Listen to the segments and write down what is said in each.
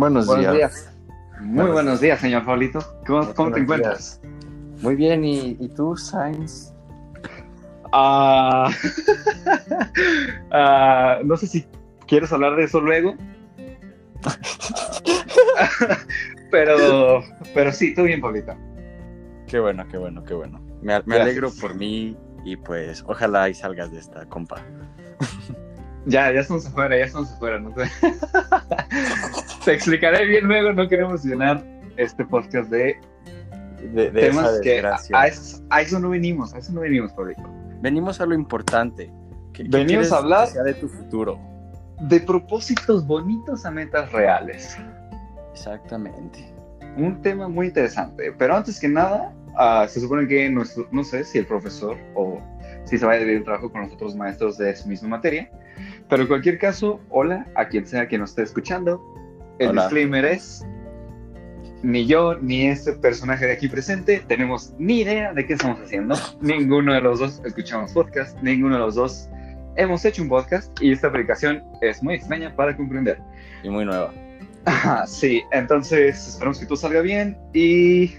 Buenos, Buenos días. días. Muy buenos días, señor Pablito. ¿Cómo, cómo te encuentras? Muy bien, ¿y, y tú, Sainz? Ah, ah, no sé si quieres hablar de eso luego. pero, pero sí, todo bien, Pablito. Qué bueno, qué bueno, qué bueno. Me, me alegro por mí y pues ojalá y salgas de esta, compa. Ya, ya estamos afuera, ya estamos afuera. ¿no? te... explicaré bien luego, no queremos llenar este podcast de De, de temas esa que a, eso, a eso no venimos, a eso no venimos, Pablito. Venimos a lo importante. ¿Qué- Venimos a hablar- de tu futuro. De propósitos bonitos a metas reales. Exactamente. Un tema muy interesante. Pero antes que nada, ah, se supone que nuestro, no sé si el profesor o si se va a dividir el trabajo con los otros maestros de su misma materia. Pero en cualquier caso, hola a quien sea que nos esté escuchando. El Hola. disclaimer es, ni yo ni este personaje de aquí presente tenemos ni idea de qué estamos haciendo. Ninguno de los dos escuchamos podcast, ninguno de los dos hemos hecho un podcast y esta aplicación es muy extraña para comprender. Y muy nueva. Ajá, sí, entonces esperamos que todo salga bien y.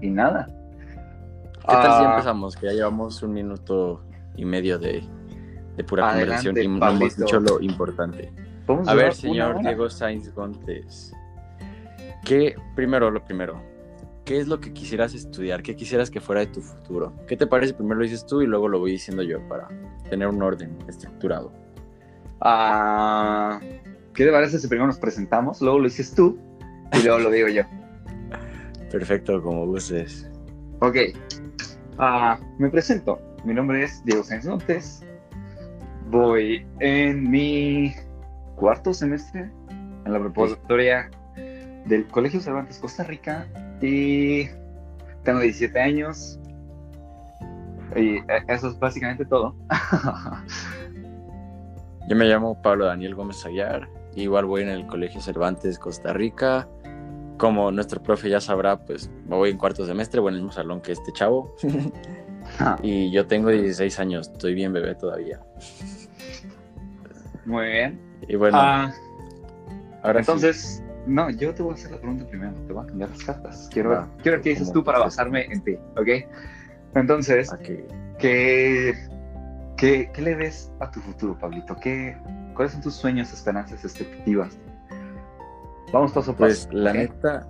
Y nada. ¿Qué tal si Ah, empezamos? Que ya llevamos un minuto y medio de, de pura Adelante, conversación y no hemos dicho lo importante. ¿podemos A ver, señor? Diego Sainz Gontes, ¿qué, primero, lo primero, ¿qué es lo que quisieras estudiar? ¿Qué quisieras que fuera de tu futuro? ¿Qué te parece? Primero lo dices tú y luego lo voy diciendo yo para tener un orden estructurado. Ah, ¿Qué te parece si primero nos presentamos? Luego lo dices tú y luego lo digo yo. Perfecto, como gustes. Ok. Ah, me presento. Mi nombre es Diego Sáenz Montes. Voy en mi cuarto semestre en la preparatoria del Colegio Cervantes Costa Rica y tengo 17 años. Y eh, eso es básicamente todo. Yo me llamo Pablo Daniel Gómez Aguiar, igual voy en el Colegio Cervantes, Costa Rica. Como nuestro profe ya sabrá, pues voy en cuarto semestre, voy en el mismo salón que este chavo. y yo tengo 16 años, estoy bien bebé todavía. Muy bien. Y bueno, Ah, ahora sí. entonces, no, yo te voy a hacer la pregunta primero. Te voy a cambiar las cartas. Quiero, Va, quiero ver qué dices tú para basarme en ti, ¿ok? Entonces. ¿Qué, qué, qué le ves a tu futuro, Pablito? ¿Qué, ¿Cuáles son tus sueños, esperanzas, expectativas? Vamos paso a paso. Pues la neta,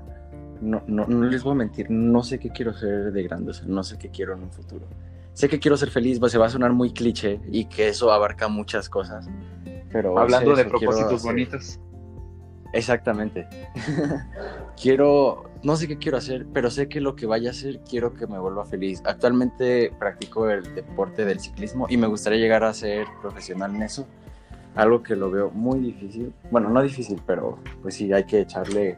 no, no, no les voy a mentir, no sé qué quiero ser de grande, o sea, no sé qué quiero en un futuro. Sé que quiero ser feliz, pues se va a sonar muy cliché y que eso abarca muchas cosas. Pero Hablando de propósitos hacer- bonitos. Exactamente. quiero, no sé qué quiero hacer, pero sé que lo que vaya a hacer quiero que me vuelva feliz. Actualmente practico el deporte del ciclismo y me gustaría llegar a ser profesional en eso. Algo que lo veo muy difícil. Bueno, no difícil, pero pues sí, hay que echarle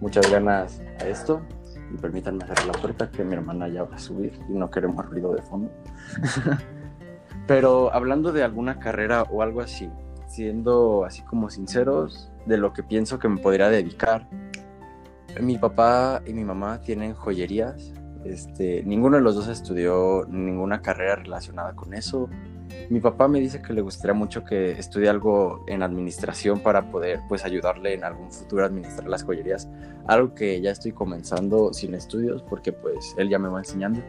muchas ganas a esto. Y permítanme cerrar la puerta que mi hermana ya va a subir y no queremos ruido de fondo. pero hablando de alguna carrera o algo así, siendo así como sinceros de lo que pienso que me podría dedicar. Mi papá y mi mamá tienen joyerías. Este, ninguno de los dos estudió ninguna carrera relacionada con eso. Mi papá me dice que le gustaría mucho que estudie algo en administración para poder pues ayudarle en algún futuro a administrar las joyerías. Algo que ya estoy comenzando sin estudios porque pues él ya me va enseñando.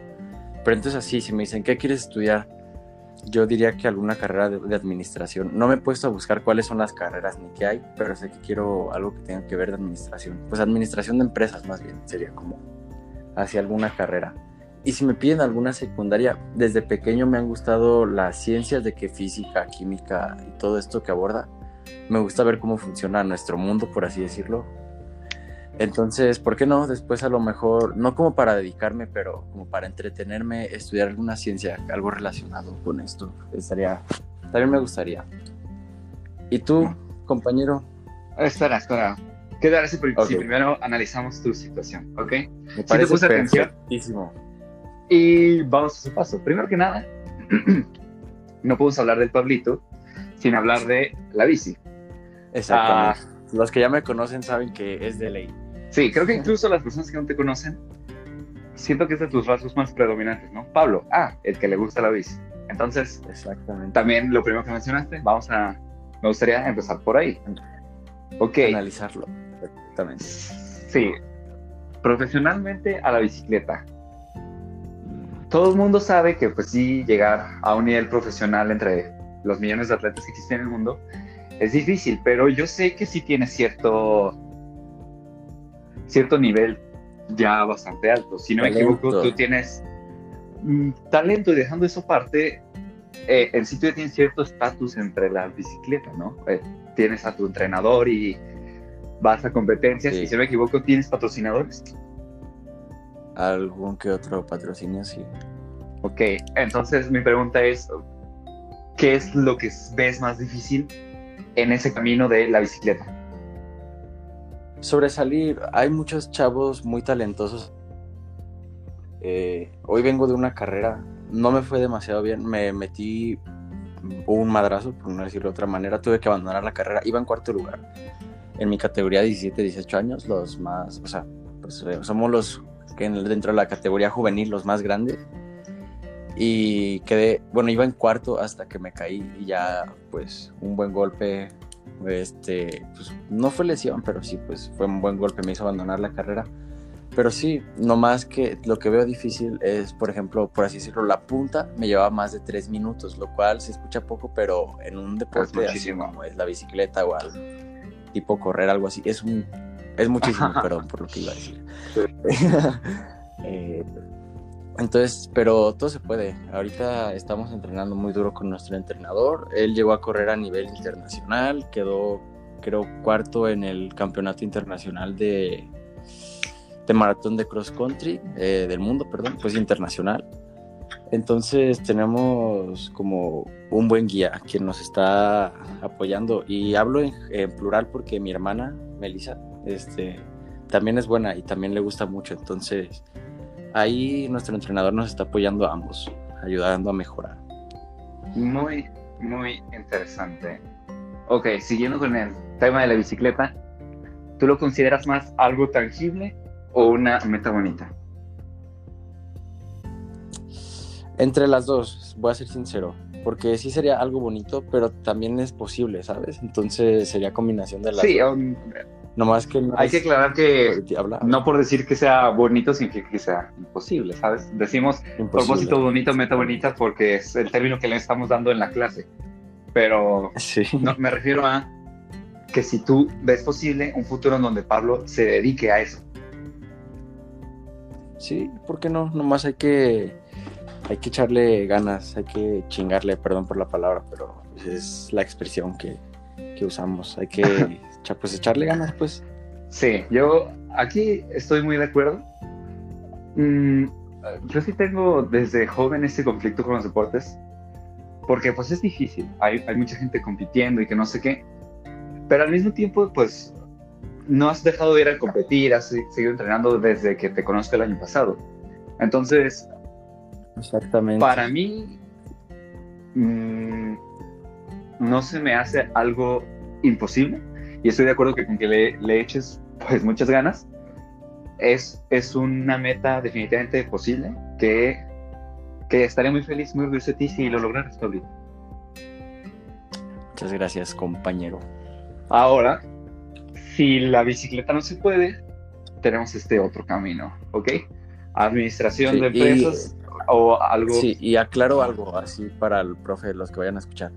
Pero entonces así, si me dicen, ¿qué quieres estudiar? Yo diría que alguna carrera de, administración. No me he puesto a buscar cuáles son las carreras ni qué hay, pero sé que quiero algo que tenga que ver de administración. Pues administración de empresas más bien, sería como hacia alguna carrera. Y si me piden alguna secundaria, desde pequeño me han gustado las ciencias de que física, química y todo esto que aborda. Me gusta ver cómo funciona nuestro mundo, por así decirlo. Entonces, ¿por qué no? Después a lo mejor, no como para dedicarme, pero como para entretenerme, estudiar alguna ciencia, algo relacionado con esto. Estaría, también me gustaría. ¿Y tú, compañero? Espera, espera. ¿Qué te parece si Ok. primero analizamos tu situación? ¿Ok? Me te puse atención. perfectísimo. Y vamos a su paso. Primero que nada, no podemos hablar del Pablito sin hablar de la bici. Exactamente. Los que ya me conocen saben que es de ley. Sí, creo que incluso las personas que no te conocen, siento que es de tus rasgos más predominantes, ¿no? Pablo, ah, el que le gusta la bici. Entonces, Exactamente. también lo primero que mencionaste, vamos a, me gustaría empezar por ahí. Ok, Analizarlo. Exactamente. Sí, profesionalmente a la bicicleta. Todo el mundo sabe que pues sí, llegar a un nivel profesional entre los millones de atletas que existen en el mundo es difícil, pero yo sé que sí tiene cierto, cierto nivel ya bastante alto. Si no me equivoco, tú tienes mm, talento y dejando eso aparte, eh, el sitio tiene cierto estatus entre la bicicleta, ¿no? Eh, tienes a tu entrenador y vas a competencias y si no me equivoco, tienes patrocinadores. Algún que otro patrocinio, sí. Ok, entonces mi pregunta es, ¿qué es lo que ves más difícil en ese camino de la bicicleta? Sobresalir, hay muchos chavos muy talentosos. Eh, hoy vengo de una carrera, no me fue demasiado bien, me metí un madrazo, por no decirlo de otra manera, tuve que abandonar la carrera, iba en cuarto lugar. En mi categoría 17, 18 años, los más, o sea, pues, eh, somos los que dentro de la categoría juvenil, los más grandes. Y quedé, bueno, iba en cuarto hasta que me caí y ya, pues, un buen golpe, este, pues, no fue lesión, pero sí, pues, fue un buen golpe, me hizo abandonar la carrera. Pero sí, no más que lo que veo difícil es, por ejemplo, por así decirlo, la punta me llevaba más de tres minutos, lo cual se escucha poco, pero en un deporte así como es la bicicleta o algo, tipo correr, algo así, es un es muchísimo, perdón por lo que iba a decir. eh, entonces, pero todo se puede. Ahorita estamos entrenando muy duro con nuestro entrenador. Él llegó a correr a nivel internacional, quedó, creo, cuarto en el campeonato internacional de, de maratón de cross country eh, del mundo, perdón, pues internacional. Entonces tenemos como un buen guía quien nos está apoyando y hablo en, en plural porque mi hermana Melissa este, también es buena y también le gusta mucho. Entonces ahí nuestro entrenador nos está apoyando a ambos, ayudando a mejorar. Muy, muy interesante. Ok, siguiendo con el tema de la bicicleta, ¿tú lo consideras más algo tangible o una meta bonita? Entre las dos, voy a ser sincero, porque sí sería algo bonito, pero también es posible, ¿sabes? Entonces sería combinación de las sí, dos. Um, Nomás que hay que aclarar que no por decir que sea bonito significa que sea imposible, ¿sabes? Decimos imposible. propósito bonito, meta bonita porque es el término que le estamos dando en la clase. Pero sí. no, me refiero a que si tú ves posible un futuro en donde Pablo se dedique a eso. Sí, ¿por qué no? Nomás hay que hay que echarle ganas, hay que chingarle, perdón por la palabra, pero es la expresión que, que usamos. Hay que pues echarle ganas, pues. Sí, yo aquí estoy muy de acuerdo. Mm, yo sí tengo desde joven este conflicto con los deportes, porque pues es difícil, hay, hay mucha gente compitiendo y que no sé qué, pero al mismo tiempo pues no has dejado de ir a competir, has seguido entrenando desde que te conozco el año pasado. Entonces, Exactamente. para mí mmm, no se me hace algo imposible, y estoy de acuerdo que con que le, le eches pues muchas ganas, es, es una meta definitivamente posible que, que estaría muy feliz, muy orgulloso de ti si lo lograras, Pablito. Muchas gracias, compañero. Ahora, si la bicicleta no se puede, tenemos este otro camino, ¿ok? Administración Sí, de empresas o algo. Sí, y aclaro algo así para el profe, los que vayan a escuchar.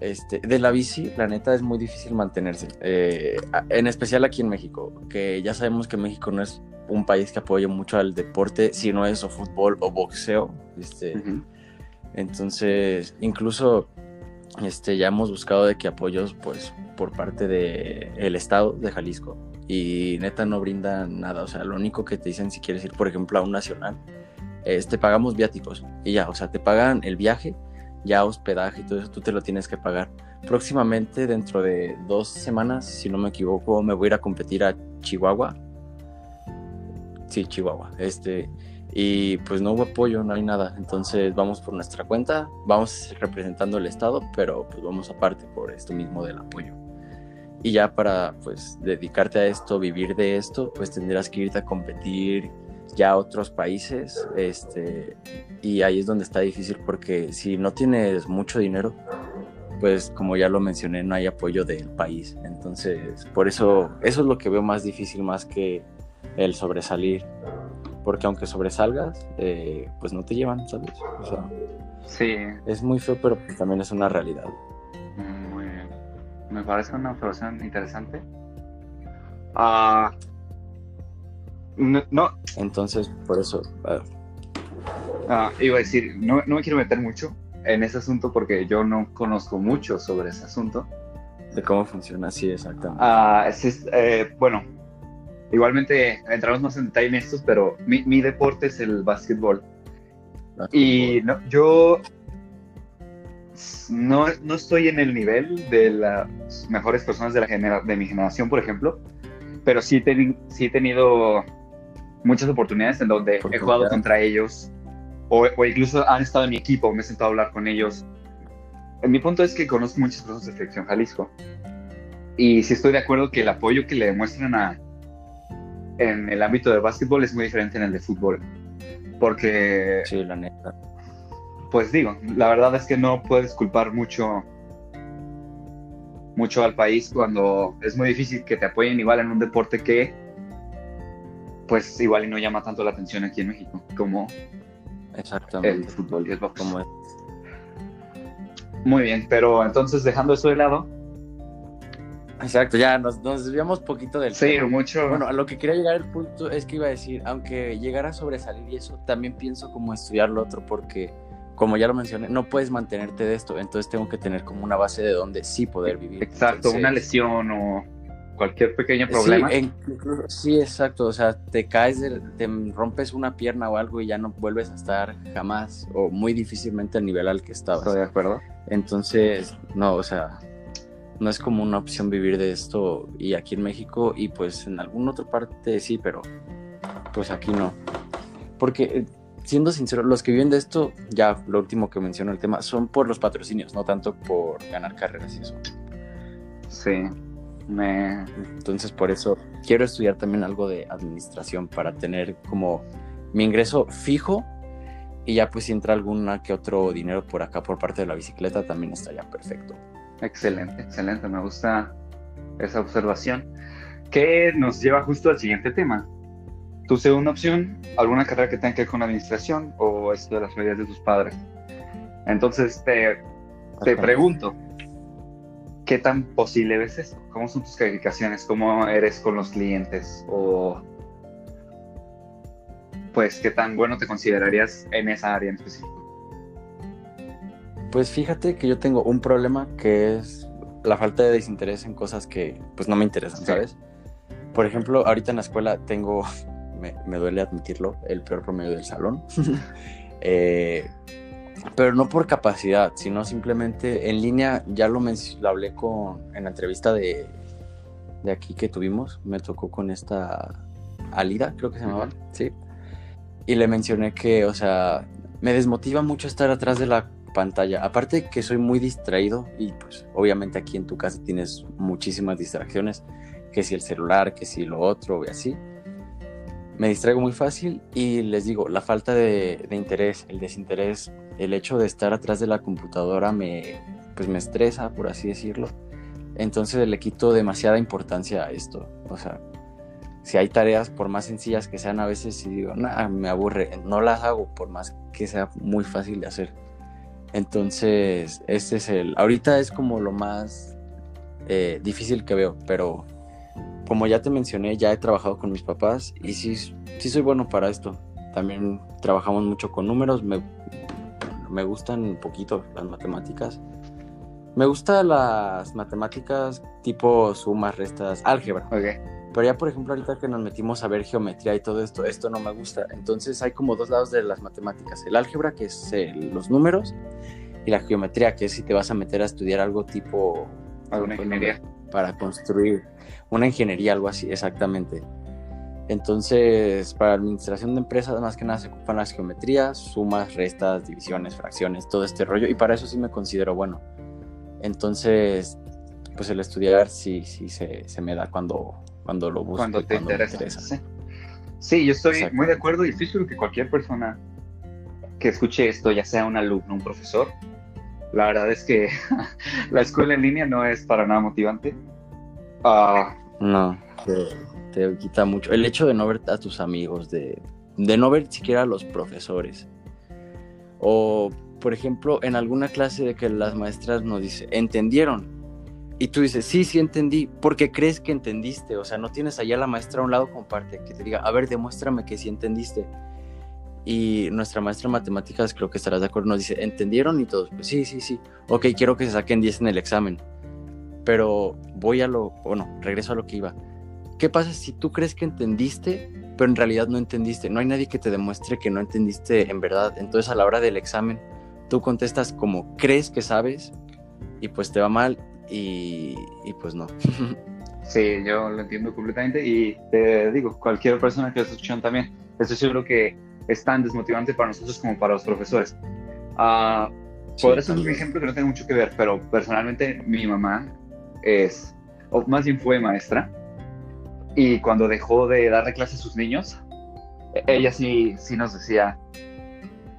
Este, de la bici, la neta es muy difícil mantenerse, eh, en especial aquí en México, que ya sabemos que México no es un país que apoya mucho al deporte, si no es o fútbol o boxeo. Este, Ujú. Entonces, incluso este, ya hemos buscado de que apoyos pues por parte del el estado de Jalisco y neta no brindan nada, o sea, lo único que te dicen si quieres ir, por ejemplo, a un nacional, es te pagamos viáticos y ya, o sea, te pagan el viaje, ya hospedaje y todo eso tú te lo tienes que pagar. Próximamente, dentro de dos semanas, si no me equivoco, me voy a ir a competir a Chihuahua. Sí, Chihuahua. Este, y pues no hubo apoyo, no hay nada. Entonces vamos por nuestra cuenta, vamos representando el estado, pero pues vamos aparte por esto mismo del apoyo. Y ya para pues dedicarte a esto, vivir de esto, pues tendrás que irte a competir ya a otros países, este, y ahí es donde está difícil porque si no tienes mucho dinero, pues como ya lo mencioné, no hay apoyo del país. Entonces, por eso, eso es lo que veo más difícil más que el sobresalir. Porque aunque sobresalgas, eh, pues no te llevan, ¿sabes? O sea, Sí, es muy feo, pero pues también es una realidad. muy bien. Me parece una observación interesante. Ah, no, no, Entonces, por eso, ah, ah, iba a decir, no, no me quiero meter mucho en ese asunto porque yo no conozco mucho sobre ese asunto. de cómo funciona así exactamente. Ah, es- es, eh, bueno, igualmente entramos más en detalle en estos, pero mi, mi deporte es el básquetbol. Y no, yo no, no estoy en el nivel de las mejores personas de, la genera- de mi generación, por ejemplo, pero sí, teni- sí he tenido muchas oportunidades en donde he jugado contra ellos o, o incluso han estado en mi equipo, me he sentado a hablar con ellos. Mi punto es que conozco muchas personas de Selección Jalisco y sí estoy de acuerdo que el apoyo que le demuestran a, en el ámbito de básquetbol es muy diferente en el de fútbol. Porque Sí, la neta. pues digo, la verdad es que no puedes culpar mucho mucho al país cuando es muy difícil que te apoyen igual en un deporte que pues igual y no llama tanto la atención aquí en México como el fútbol y el box. Como es. Muy bien, pero entonces dejando eso de lado, Exacto, ya nos, nos desviamos poquito del sí, tema. mucho Bueno, a lo que quería llegar el punto es que iba a decir, aunque llegara a sobresalir y eso, también pienso como estudiar lo otro porque, como ya lo mencioné, no puedes mantenerte de esto, entonces tengo que tener como una base de donde sí poder vivir. exacto, Entonces, una lesión o cualquier pequeño problema. Sí, en- incluso- sí, exacto, o sea, te caes, de- te rompes una pierna o algo y ya no vuelves a estar jamás o muy difícilmente al nivel al que estabas. Estoy de acuerdo. Entonces, no, o sea, no es como una opción vivir de esto y aquí en México y pues en alguna otra parte sí, pero pues aquí no. Porque, eh, siendo sincero, los que viven de esto, ya lo último que menciono el tema, son por los patrocinios, no tanto por ganar carreras y eso. Sí. Me Entonces, por eso quiero estudiar también algo de administración para tener como mi ingreso fijo y ya pues si entra alguna que otro dinero por acá por parte de la bicicleta también estaría perfecto. Excelente, excelente. Me gusta esa observación. Que nos lleva justo al siguiente tema. Tu segunda opción, alguna carrera que tenga que ver con administración o esto de las familias de tus padres. Entonces te, te pregunto, ¿qué tan posible ves esto? ¿Cómo son tus calificaciones? ¿Cómo eres con los clientes? O pues qué tan bueno te considerarías en esa área en específico. Pues fíjate que yo tengo un problema que es la falta de desinterés en cosas que pues no me interesan, Sí. ¿sabes? Por ejemplo, ahorita en la escuela tengo, me, me duele admitirlo, el peor promedio del salón. Eh, pero no por capacidad, sino simplemente en línea, ya lo, lo hablé con, en la entrevista de, de aquí que tuvimos, me tocó con esta Alida, creo que se llamaba, Ujú. sí. Y le mencioné que, o sea, me desmotiva mucho estar atrás de la pantalla. Aparte que soy muy distraído y pues obviamente aquí en tu casa tienes muchísimas distracciones, que si el celular, que si lo otro y así. Me distraigo muy fácil y les digo, la falta de, de interés, el desinterés, el hecho de estar atrás de la computadora me, pues me estresa, por así decirlo. Entonces le quito demasiada importancia a esto. O sea, si hay tareas, por más sencillas que sean, a veces si digo, nah, me aburre, no las hago, por más que sea muy fácil de hacer. Entonces, este es el. Ahorita es como lo más eh, difícil que veo, pero como ya te mencioné, ya he trabajado con mis papás y sí, sí soy bueno para esto. También trabajamos mucho con números, me, me gustan un poquito las matemáticas. Me gustan las matemáticas tipo sumas, restas, álgebra. Ok. Pero ya, por ejemplo, ahorita que nos metimos a ver geometría y todo esto, esto no me gusta. Entonces hay como dos lados de las matemáticas. El álgebra, que es eh, los números, y la geometría, que es si te vas a meter a estudiar algo tipo... Alguna ingeniería. Para construir una ingeniería, algo así, exactamente. Entonces, para administración de empresas, más que nada se ocupan las geometrías, sumas, restas, divisiones, fracciones, todo este rollo. Y para eso sí me considero bueno. Entonces, pues el estudiar sí, sí se, se me da cuando, cuando lo busco. cuando te cuando me interesa. Sí. Sí, yo estoy muy de acuerdo y estoy seguro que cualquier persona que escuche esto, ya sea un alumno, un profesor, La verdad es que la escuela en línea no es para nada motivante. Ah, no, te, quita mucho. El hecho de no ver a tus amigos, de, de no ver siquiera a los profesores. O, por ejemplo, en alguna clase de que las maestras nos dicen, ¿entendieron? Y tú dices, sí, sí entendí, porque crees que entendiste. O sea, no tienes allá la maestra a un lado comparte, que te diga, a ver, demuéstrame que sí entendiste. Y nuestra maestra de matemáticas, creo que estarás de acuerdo, nos dice, ¿entendieron? Y todos, pues sí, sí, sí. Ok, quiero que se saquen 10 en el examen. Pero voy a lo, bueno, regreso a lo que iba. ¿Qué pasa si tú crees que entendiste, pero en realidad no entendiste? No hay nadie que te demuestre que no entendiste en verdad. Entonces a la hora del examen, tú contestas como crees que sabes y pues te va mal y, pues no. Sí, yo lo entiendo completamente y te digo, cualquier persona que lo escuchando también, estoy seguro que es tan desmotivante para nosotros como para los profesores. Uh, podré ser un ejemplo que no tiene mucho que ver, pero personalmente mi mamá es, o más bien fue maestra, y cuando dejó de darle clases a sus niños, ella sí, sí nos decía,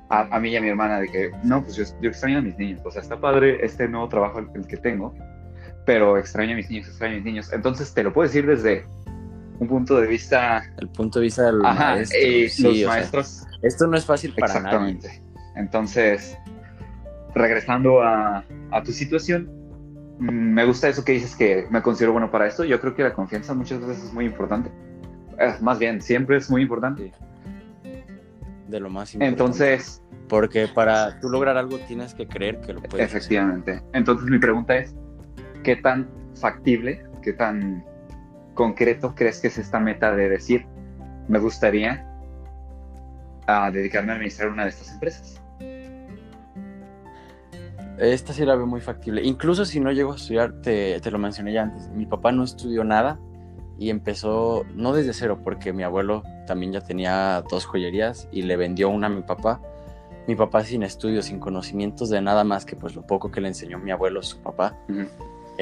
a, mí y a mi hermana de que, no, pues yo, yo, extraño a mis niños, o sea, está padre este nuevo trabajo el que tengo, pero extraño a mis niños, extraño a mis niños. Entonces te lo puedo decir desde un punto de vista... El punto de vista del maestro. los maestros... esto no es fácil para exactamente. Entonces, regresando a, a tu situación, me gusta eso que dices que me considero bueno para esto. Yo creo que la confianza muchas veces es muy importante. más bien, siempre es muy importante. De lo más importante. Entonces... Porque para tú lograr algo tienes que creer que lo puedes Efectivamente. Entonces mi pregunta es, ¿qué tan factible, qué tan concreto crees que es esta meta de decir, me gustaría a dedicarme a administrar una de estas empresas? Esta sí la veo muy factible. Incluso si no llego a estudiar, te, te, lo mencioné ya antes, mi papá no estudió nada y empezó, no desde cero, porque mi abuelo también ya tenía dos joyerías y le vendió una a mi papá. Mi papá sin estudios, sin conocimientos de nada más que pues lo poco que le enseñó mi abuelo, su papá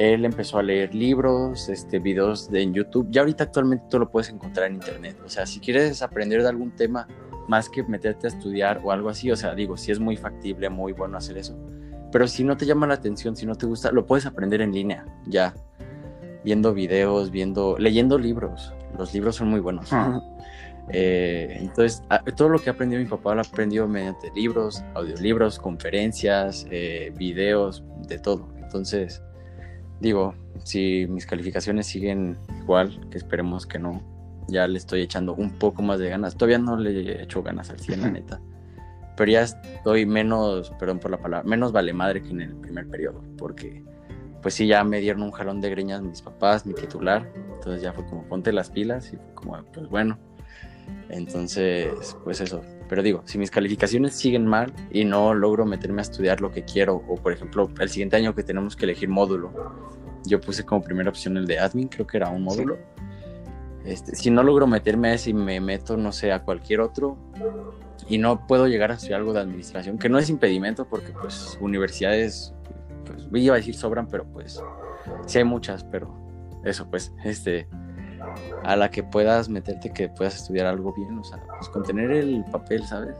él empezó a leer libros, este, videos de, en YouTube. Ya ahorita actualmente tú lo puedes encontrar en internet. O sea, si quieres aprender de algún tema más que meterte a estudiar o algo así, o sea, digo, si es muy factible, muy bueno hacer eso. Pero si no te llama la atención, si no te gusta, lo puedes aprender en línea, ya. Viendo videos, viendo, leyendo libros. Los libros son muy buenos. Eh, entonces, todo lo que ha aprendido mi papá lo ha aprendido mediante libros, audiolibros, conferencias, eh, videos, de todo. Entonces, digo, si mis calificaciones siguen igual, que esperemos que no, ya le estoy echando un poco más de ganas. Todavía no le he hecho ganas al 100, la neta. Pero ya estoy menos, perdón por la palabra, menos vale madre que en el primer periodo, porque pues sí, ya me dieron un jalón de greñas mis papás, mi titular, entonces ya fue como ponte las pilas y fue como, pues bueno. Entonces, pues eso. Pero digo, si mis calificaciones siguen mal y no logro meterme a estudiar lo que quiero, o por ejemplo, el siguiente año que tenemos que elegir módulo, yo puse como primera opción el de admin, creo que era un módulo. Este, si no logro meterme a ese y me meto, no sé, a cualquier otro, y no puedo llegar a estudiar algo de administración, que no es impedimento porque pues universidades, pues iba a decir sobran, pero pues sí hay muchas, pero eso pues, este, a la que puedas meterte, que puedas estudiar algo bien, o sea, pues con tener el papel, ¿sabes?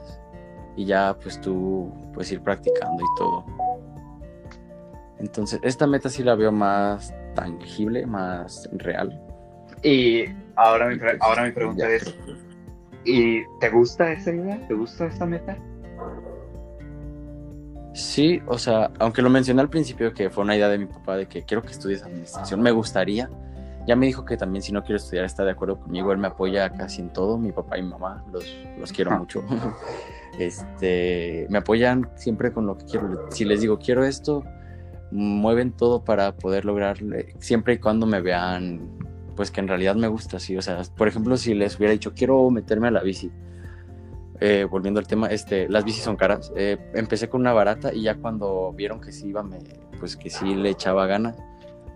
Y ya pues tú puedes ir practicando y todo. Entonces, esta meta sí la veo más tangible, más real. Y ahora mi, pues, ahora mi pregunta es, ¿y te gusta esa idea? ¿Te gusta esta meta? Sí, o sea, aunque lo mencioné al principio que fue una idea de mi papá de que quiero que estudies administración, me gustaría. Ya me dijo que también si no quiero estudiar está de acuerdo conmigo, él me apoya casi en todo, mi papá y mi mamá, los, los quiero mucho. Este, me apoyan siempre con lo que quiero. Si les digo quiero esto, mueven todo para poder lograrlo, siempre y cuando me vean, pues que en realidad me gusta, sí, o sea, por ejemplo, si les hubiera dicho, quiero meterme a la bici, eh, volviendo al tema, este, las bicis son caras, eh, empecé con una barata y ya cuando vieron que sí iba, me, pues que sí le echaba ganas,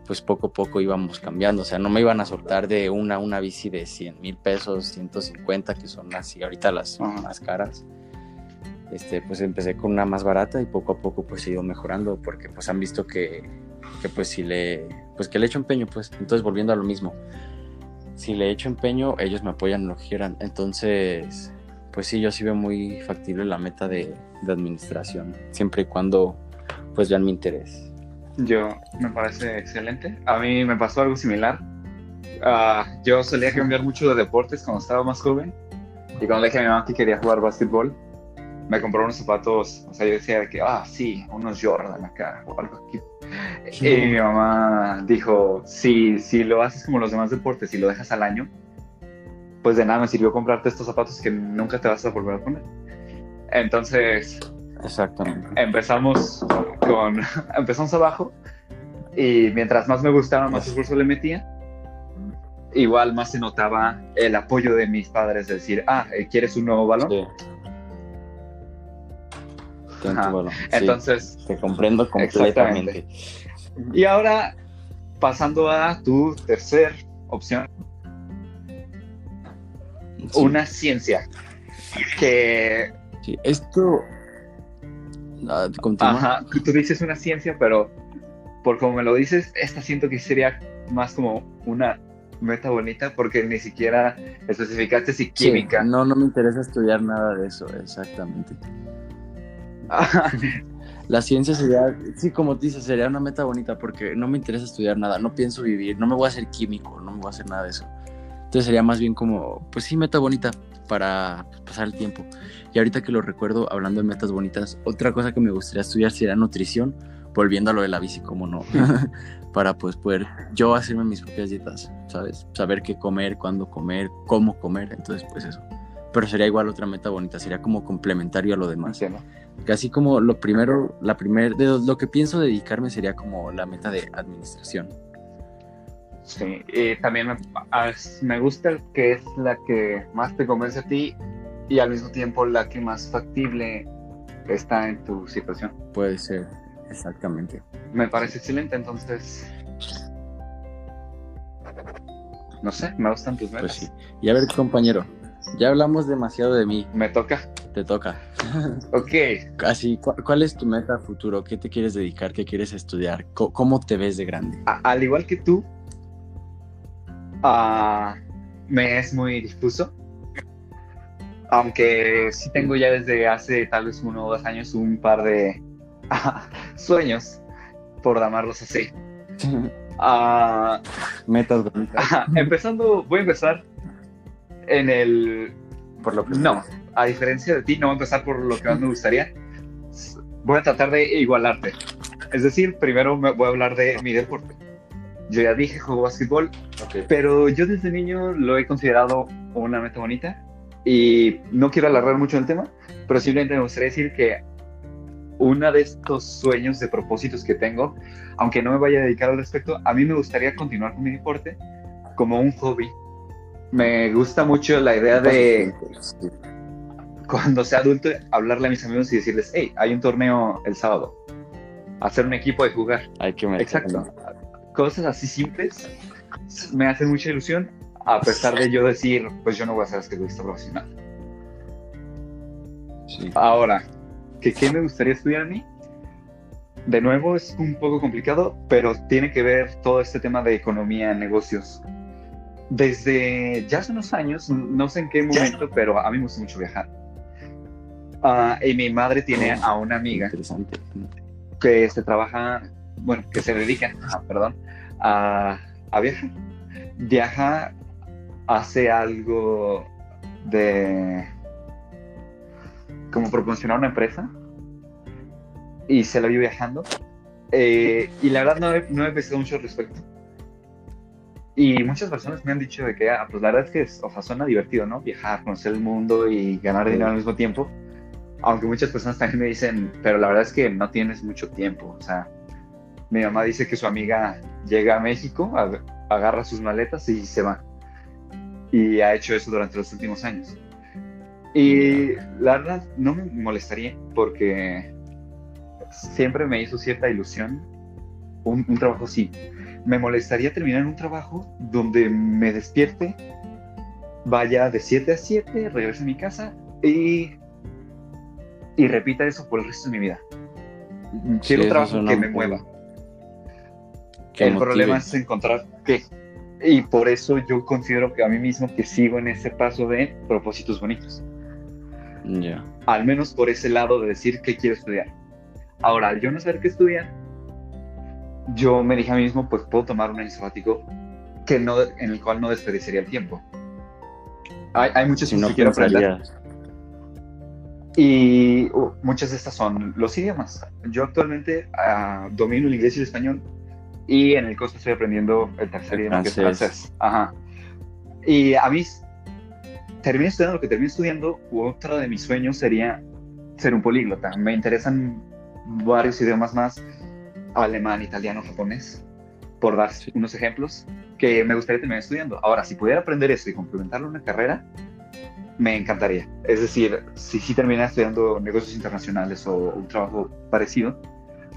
pues poco a poco íbamos cambiando, o sea, no me iban a soltar de una una bici de 100 mil pesos, 150, que son así ahorita las más caras. Este, pues empecé con una más barata y poco a poco pues he ido mejorando porque pues han visto que, que pues si le, pues que le echo empeño pues, entonces volviendo a lo mismo, si le echo empeño ellos me apoyan en lo quieran, entonces pues sí, yo sí veo muy factible la meta de, administración, siempre y cuando pues vean mi interés. Yo, me parece excelente. A mí me pasó algo similar. Ah, yo solía cambiar mucho de deportes cuando estaba más joven. Y cuando le dije a mi mamá que quería jugar básquetbol, me compró unos zapatos. O sea, yo decía que, ah, sí, unos Jordan acá o algo aquí. Y mi mamá dijo, sí, si lo haces como los demás deportes y lo dejas al año, pues de nada me sirvió comprarte estos zapatos que nunca te vas a volver a poner. Entonces, Exactamente. empezamos con, empezamos abajo y mientras más me gustaba, más esfuerzo le metía. Igual más se notaba el apoyo de mis padres, de decir, ah, eh, ¿quieres un nuevo balón? Sí. Balón. Sí, Entonces, te comprendo completamente. Y ahora pasando a tu tercer opción, Sí, una ciencia que sí. Esto. Ah, continúa. Ajá, tú dices una ciencia, pero por como me lo dices, esta siento que sería más como una meta bonita porque ni siquiera especificaste si Sí, química. no, no me interesa estudiar nada de eso, exactamente. La ciencia sería, sí, como dices, sería una meta bonita porque no me interesa estudiar nada, no pienso vivir, no me voy a hacer químico, no me voy a hacer nada de eso. Entonces sería más bien como, pues sí, meta bonita para pasar el tiempo. Y ahorita que lo recuerdo, hablando de metas bonitas, otra cosa que me gustaría estudiar sería nutrición, volviendo a lo de la bici, como no, para pues poder yo hacerme mis propias dietas, ¿sabes? Saber qué comer, cuándo comer, cómo comer, entonces pues eso. Pero sería igual otra meta bonita, sería como complementario a lo demás. Así como lo primero, la primer, de lo que pienso dedicarme sería como la meta de administración. Sí, y también me, as- me gusta que es la que más te convence a ti y al mismo tiempo la que más factible está en tu situación. Puede ser, exactamente. Me parece excelente, entonces... No sé, me gustan tus metas. Pues sí. Y a ver, compañero, ya hablamos demasiado de mí, Me toca. Te toca. Ok, Así, ¿cu- ¿cuál es tu meta futuro? ¿Qué te quieres dedicar? ¿Qué quieres estudiar? ¿Cómo te ves de grande? a- al igual que tú, ah, me es muy difuso. Aunque sí tengo ya desde hace tal vez uno o dos años un par de ah, sueños, por llamarlos así. Ah, Metas bonitas. empezando, voy a empezar en el... Por lo que No, a diferencia de ti, no voy a empezar por lo que más me gustaría. Voy a tratar de igualarte. Es decir, primero me voy a hablar de mi deporte. Yo ya dije, juego básquetbol, Ok. pero yo desde niño lo he considerado una meta bonita y no quiero alargar mucho el tema, pero simplemente me gustaría decir que uno de estos sueños de propósitos que tengo, aunque no me vaya a dedicar al respecto, a mí me gustaría continuar con mi deporte como un hobby. Me gusta mucho la idea de cuando sea adulto hablarle a mis amigos y decirles, hey, hay un torneo el sábado, hacer un equipo de jugar. Hay que meter- Exacto. Cosas así simples me hacen mucha ilusión, a pesar de yo decir, pues yo no voy a ser basquetbolista profesional. Sí. Ahora, ¿que ¿qué me gustaría estudiar a mí? De nuevo, es un poco complicado, pero tiene que ver todo este tema de economía, negocios. Desde ya hace unos años, no sé en qué momento, pero a mí me gusta mucho viajar. Ah, y mi madre tiene a una amiga Interesante. que se trabaja, bueno, que se dedica, ah, perdón, a, a viajar. Viaja, hace algo de como proporcionar una empresa y se la vio viajando. Eh, y la verdad no he, no he investigado mucho al respecto. Y muchas personas me han dicho de que, ah, pues la verdad es que es- o sea, suena divertido, ¿no? Viajar, conocer el mundo y ganar dinero al mismo tiempo. Aunque muchas personas también me dicen, pero la verdad es que no tienes mucho tiempo. O sea, mi mamá dice que su amiga llega a México, ag- agarra sus maletas y se va. Y ha hecho eso durante los últimos años. Y la verdad no me molestaría porque siempre me hizo cierta ilusión un, un trabajo así. Me molestaría terminar un trabajo donde me despierte, vaya de 7 a 7, regrese a mi casa y, y repita eso por el resto de mi vida. Quiero Sí, un trabajo que me mueva. que el motive. problema es encontrar qué. Y por eso yo considero que a mí mismo que sigo en ese paso de propósitos bonitos. Ya. Al menos por ese lado de decir qué quiero estudiar. Ahora, al yo no saber qué estudiar, yo me dije a mí mismo, pues puedo tomar un año sabático que no, en el cual no desperdiciaría el tiempo. Hay, hay muchas Si no que quiero aprender. Y uh, muchas de estas son los idiomas. Yo actualmente ah, domino el inglés y el español y en el curso estoy aprendiendo el tercer idioma que es francés. francés. Ajá. Y a mí terminé estudiando lo que terminé estudiando. Otro de mis sueños sería ser un políglota. Me interesan varios idiomas más, alemán, italiano, japonés, por dar Sí. unos ejemplos que me gustaría terminar estudiando. Ahora, si pudiera aprender eso y complementarlo a una carrera, me encantaría. Es decir, si sí terminara estudiando negocios internacionales o un trabajo parecido,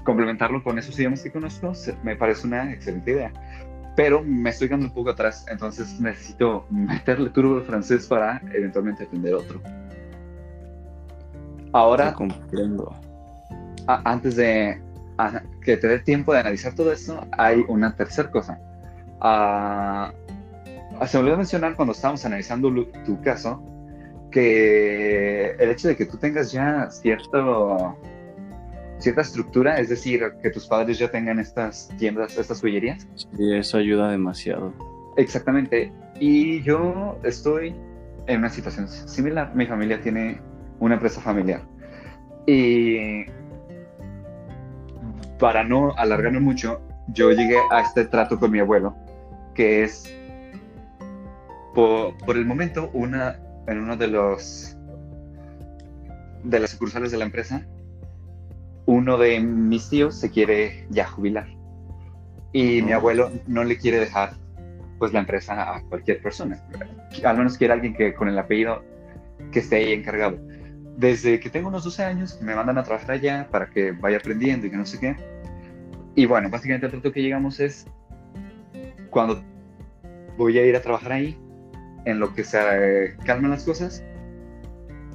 complementarlo con esos idiomas que conozco se- me parece una excelente idea. Pero me estoy quedando un poco atrás, entonces necesito meterle turbo al francés para eventualmente aprender otro. Ahora, comprendo. a- antes de a- que te dé tiempo de analizar todo esto, hay una tercera cosa. Ah, se me olvidó mencionar cuando estábamos analizando tu caso que el hecho de que tú tengas ya cierto, cierta estructura, es decir, que tus padres ya tengan estas tiendas, estas joyerías, Sí, eso ayuda demasiado. Exactamente. Y yo estoy en una situación similar. Mi familia tiene una empresa familiar. Y para no alargarme mucho, yo llegué a este trato con mi abuelo, que es por, por el momento una en uno de los de las sucursales de la empresa, uno de mis tíos se quiere ya jubilar. Y mi abuelo no le quiere dejar pues la empresa a cualquier persona. Al menos quiere alguien que con el apellido que esté ahí encargado. Desde que tengo unos 12 años me mandan a trabajar allá para que vaya aprendiendo y que no sé qué. Y bueno, básicamente el trato que llegamos es cuando voy a ir a trabajar ahí, en lo que se eh, calman las cosas,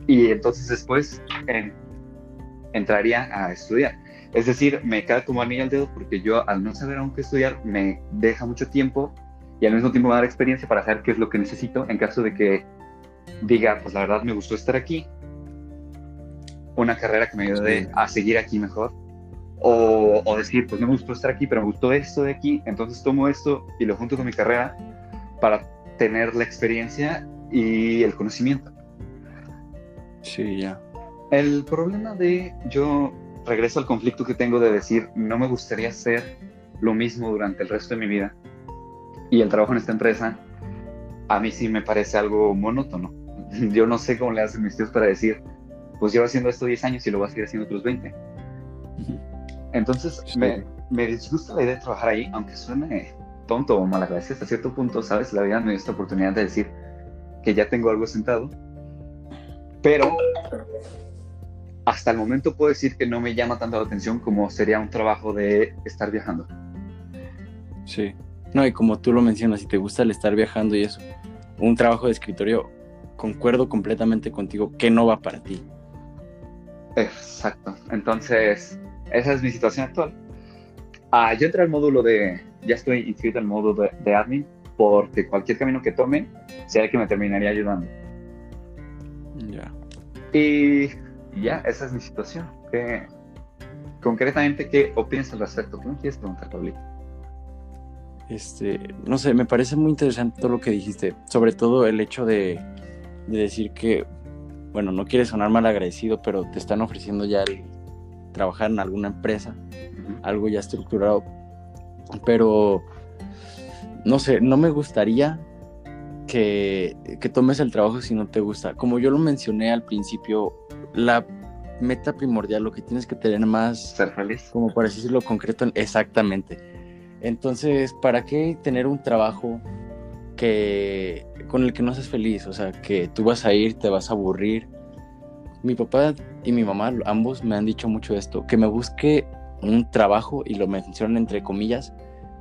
y entonces después en- entraría a estudiar. Es decir, me cae como anillo al dedo porque yo al no saber aún qué estudiar me deja mucho tiempo y al mismo tiempo me da la experiencia para saber qué es lo que necesito en caso de que diga, pues la verdad me gustó estar aquí, una carrera que me ayude a seguir aquí mejor, o, o decir, pues no me gustó estar aquí, pero me gustó esto de aquí, entonces tomo esto y lo junto con mi carrera para tener la experiencia y el conocimiento. Sí, ya. El problema de yo regreso al conflicto que tengo de decir no me gustaría hacer lo mismo durante el resto de mi vida y el trabajo en esta empresa a mí sí me parece algo monótono. Yo no sé cómo le hacen mis tíos para decir pues llevo haciendo esto 10 años y lo voy a seguir haciendo otros 20. Entonces Sí. me, me disgusta la idea de trabajar ahí, aunque suene tonto o malagradecido hasta cierto punto, ¿sabes? La vida me dio esta oportunidad de decir que ya tengo algo sentado, pero hasta el momento puedo decir que no me llama tanto la atención como sería un trabajo de estar viajando. Sí. No, y como tú lo mencionas, si te gusta el estar viajando y eso, un trabajo de escritorio, concuerdo completamente contigo que no va para ti. Exacto. Entonces, esa es mi situación actual. Ah, yo entré al módulo de, ya estoy inscrito al módulo de, de admin, porque cualquier camino que tome, sea el que me terminaría ayudando. Ya. Y ya, esa es mi situación. ¿Qué- concretamente, ¿qué opinas al respecto? ¿Qué me quieres preguntar, Pablito? Este, no sé, me parece muy interesante todo lo que dijiste, sobre todo el hecho de, de decir que, bueno, no quieres sonar mal agradecido, pero te están ofreciendo ya el trabajar en alguna empresa, algo ya estructurado, pero no sé, no me gustaría que, que tomes el trabajo si no te gusta. Como yo lo mencioné al principio, la meta primordial, lo que tienes que tener más Ser feliz. como para decirlo concreto, exactamente. Entonces, ¿para qué tener un trabajo que con el que no seas feliz? O sea, que tú vas a ir, te vas a aburrir. Mi papá y mi mamá, ambos me han dicho mucho esto, que me busque un trabajo, y lo mencionan entre comillas,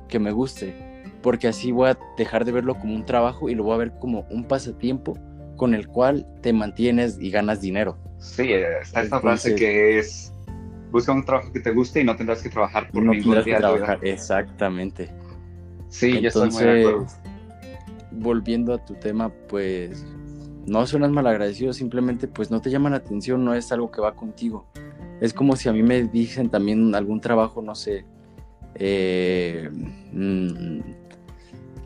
que me guste, porque así voy a dejar de verlo como un trabajo y lo voy a ver como un pasatiempo con el cual te mantienes y ganas dinero. Sí, eh, está esta frase Entonces- que es, busca un trabajo que te guste y no tendrás que trabajar por No ningún tendrás que día trabajar, exactamente. Sí, yo estoy muy de acuerdo. Volviendo a tu tema, pues no suenas malagradecido, simplemente pues no te llama la atención, no es algo que va contigo. Es como si a mí me dicen también algún trabajo, no sé, eh, mm,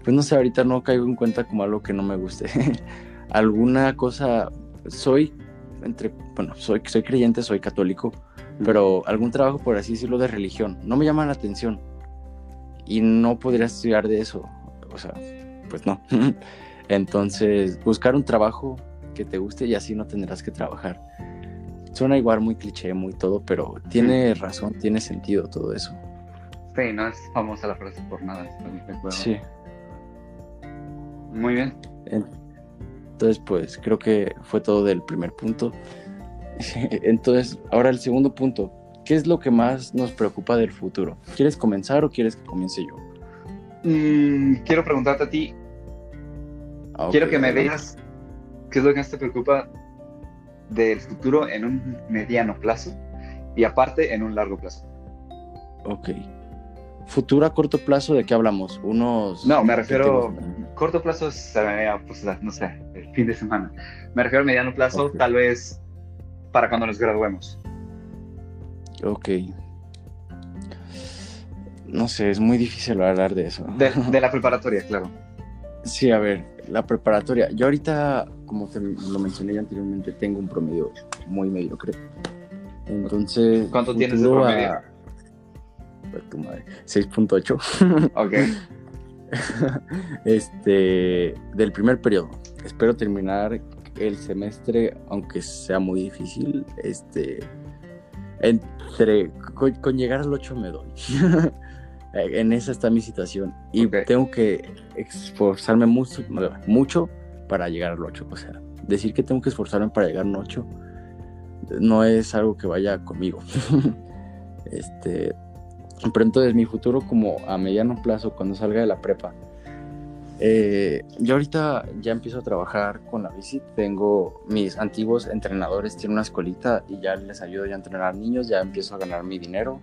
pues no sé, ahorita no caigo en cuenta como algo que no me guste. Alguna cosa, soy, entre, bueno, soy, soy creyente, soy católico, pero algún trabajo, por así decirlo, de religión, no me llama la atención. Y no podría estudiar de eso. O sea, pues no. Entonces, buscar un trabajo que te guste y así no tendrás que trabajar. Suena igual muy cliché, muy todo, pero tiene razón, tiene sentido todo eso. Sí, no es famosa la frase por nada. Sí. Muy bien. Entonces, pues creo que fue todo del primer punto. Entonces, ahora el segundo punto. ¿Qué es lo que más nos preocupa del futuro? ¿Quieres comenzar o quieres que comience yo? Mm, quiero preguntarte a ti. Ah, quiero que me veas qué es lo que más te preocupa del futuro en un mediano plazo y aparte en un largo plazo. Ok. Futuro a corto plazo, ¿de qué hablamos? Unos... No, me refiero... Corto plazo es, pues, no sé, el fin de semana. Me refiero a mediano plazo, tal vez para cuando nos graduemos. Ok. No sé, es muy difícil hablar de eso. De, la preparatoria, claro. Sí, a ver, la preparatoria. Yo ahorita, como te lo mencioné ya anteriormente, tengo un promedio muy mediocre. Entonces... ¿Cuánto tienes de promedio? 6.8. Ok. este, del primer periodo. Espero terminar el semestre, aunque sea muy difícil, este, entre, con, llegar al 8 me doy. en esa está mi situación. Y tengo que esforzarme mucho, mucho para llegar al 8. O sea, decir que tengo que esforzarme para llegar al 8 no es algo que vaya conmigo. este, pero entonces mi futuro como a mediano plazo, cuando salga de la prepa, eh, yo ahorita ya empiezo a trabajar con la bici. Tengo mis antiguos entrenadores, tienen una escuelita y ya les ayudo a entrenar niños. Ya empiezo a ganar mi dinero.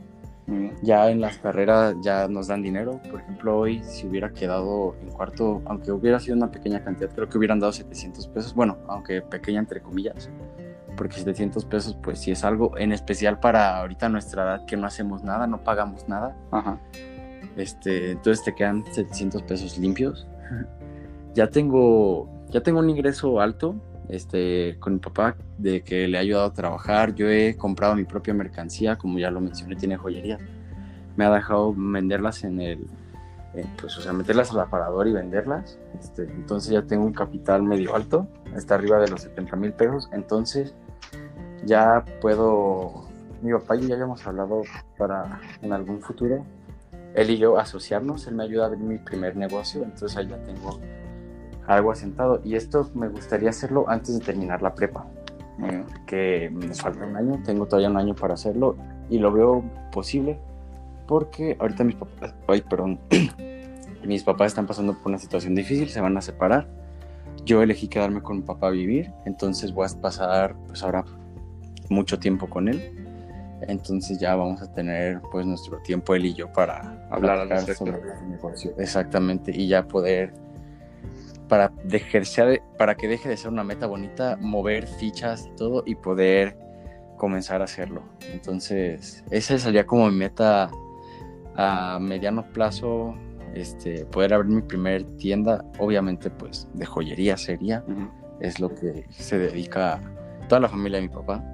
Ya en las carreras ya nos dan dinero. Por ejemplo, hoy si hubiera quedado en cuarto, aunque hubiera sido una pequeña cantidad, creo que hubieran dado 700 pesos. Bueno, aunque pequeña entre comillas porque 700 pesos pues sí es algo, en especial para ahorita nuestra edad que no hacemos nada, no pagamos nada. Ajá. Este, entonces te quedan 700 pesos limpios. Ya tengo, ya tengo un ingreso alto este, con mi papá de que le ha ayudado a trabajar. Yo he comprado mi propia mercancía, como ya lo mencioné, tiene joyería. Me ha dejado venderlas en el, pues, o sea, meterlas al aparador y venderlas. Este, entonces ya tengo un capital medio alto, está arriba de los 70 mil pesos. Entonces ya puedo, mi papá y yo ya habíamos hablado para en algún futuro, él y yo asociarnos, él me ayuda a abrir mi primer negocio, entonces ahí ya tengo algo asentado y esto me gustaría hacerlo antes de terminar la prepa, que me falta un año, tengo todavía un año para hacerlo y lo veo posible porque ahorita mis papás, ay, perdón, mis papás están pasando por una situación difícil, se van a separar. Yo elegí quedarme con mi papá a vivir, entonces voy a pasar pues ahora mucho tiempo con él. Entonces ya vamos a tener pues nuestro tiempo él y yo para hablar sobre el negocio. Exactamente, y ya poder de para que deje de ser una meta bonita, mover fichas y todo y poder comenzar a hacerlo. Entonces, esa sería como mi meta a mediano plazo, este, poder abrir mi primer tienda, obviamente pues de joyería sería, es lo que se dedica toda la familia de mi papá.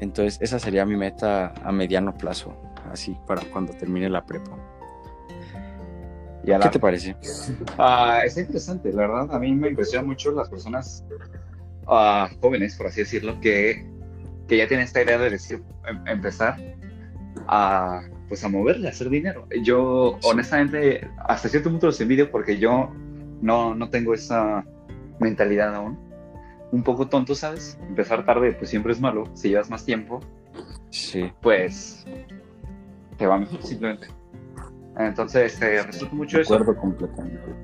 Entonces, esa sería mi meta a mediano plazo, así, para cuando termine la prepa. ¿Qué te parece? Uh, está interesante, la verdad. A mí me impresiona mucho las personas ah, jóvenes, por así decirlo, que, que, ya tienen esta idea de decir, em, empezar a, pues a moverle, a hacer dinero. Yo, honestamente, hasta cierto punto los envidio porque yo no, no tengo esa mentalidad aún un poco tonto, ¿sabes? Empezar tarde, pues siempre es malo. Si llevas más tiempo, sí. pues te va mejor simplemente. Entonces, te resulta mucho eso. Acuerdo completamente.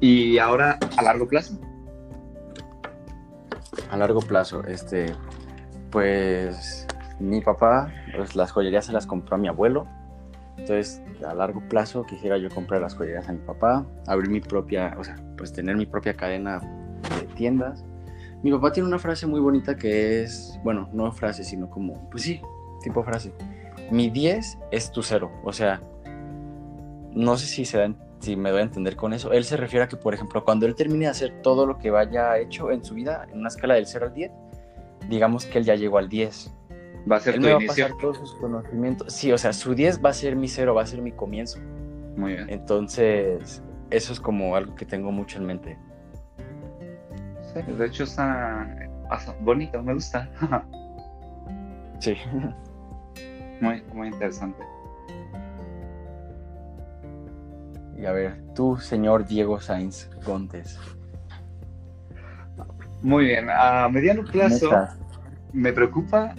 Y ahora, a largo plazo. A largo plazo, este, pues mi papá, pues las joyerías se las compró a mi abuelo. Entonces, a largo plazo quisiera yo comprar las joyerías a mi papá, abrir mi propia, o sea, pues tener mi propia cadena de tiendas, Mi papá tiene una frase muy bonita que es, bueno, no frase, sino como, pues sí, tipo frase. Mi 10 es tu cero. O sea, no sé si, se dan, si me doy a entender con eso. Él se refiere a que, por ejemplo, cuando él termine de hacer todo lo que vaya hecho en su vida, en una escala del 0 al 10, digamos que él ya llegó al 10. Va a ser él tu me va inicio. a pasar todos sus conocimientos. Sí, o sea, su 10 va a ser mi cero, va a ser mi comienzo. Muy bien. Entonces, eso es como algo que tengo mucho en mente. Sí, de hecho está, está bonito, me gusta. Sí. muy, muy interesante. Y a ver, tú, señor Diego Sainz Gontes. Muy bien. A mediano plazo Neta. me preocupa.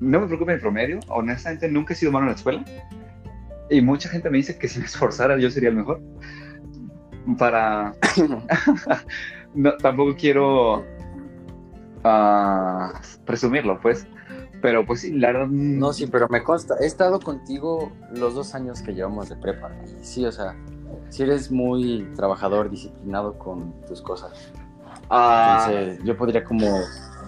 No me preocupa mi promedio. Honestamente, nunca he sido malo en la escuela. Y mucha gente me dice que si me esforzara yo sería el mejor. Para. No, tampoco quiero ah, presumirlo, pues. Pero pues sí, la verdad. No, sí, pero me consta. He estado contigo los dos años que llevamos de prepa. Y sí, o sea, sí eres muy trabajador, disciplinado con tus cosas. ah, Entonces, yo podría como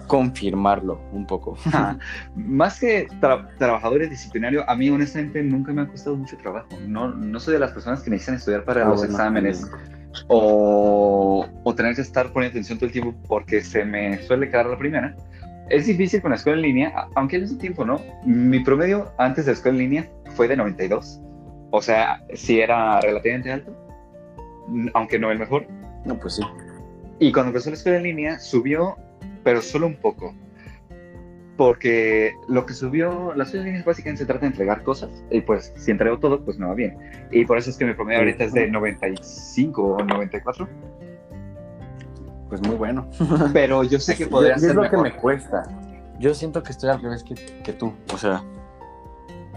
confirmarlo un poco. Más que tra- trabajador disciplinario, a mí honestamente nunca me ha costado mucho trabajo. No, no soy de las personas que necesitan estudiar para Ah, los bueno, exámenes o, o tener que estar poniendo atención todo el tiempo porque se me suele quedar la primera. Es difícil con la escuela en línea, aunque al mismo tiempo, ¿no? Mi promedio antes de la escuela en línea fue de 92. O sea, sí era relativamente alto, aunque no el mejor. No, pues sí. Y cuando empezó la escuela en línea, subió, pero solo un poco. Porque lo que subió, la escuela en línea básicamente se trata de entregar cosas. Y pues, si entrego todo, pues no va bien. Y por eso es que mi promedio ahorita es de 95 o 94. Pues muy bueno. Pero yo sé que podría ser es lo mejor. que me cuesta. Yo siento que estoy al revés que, que tú. O sea,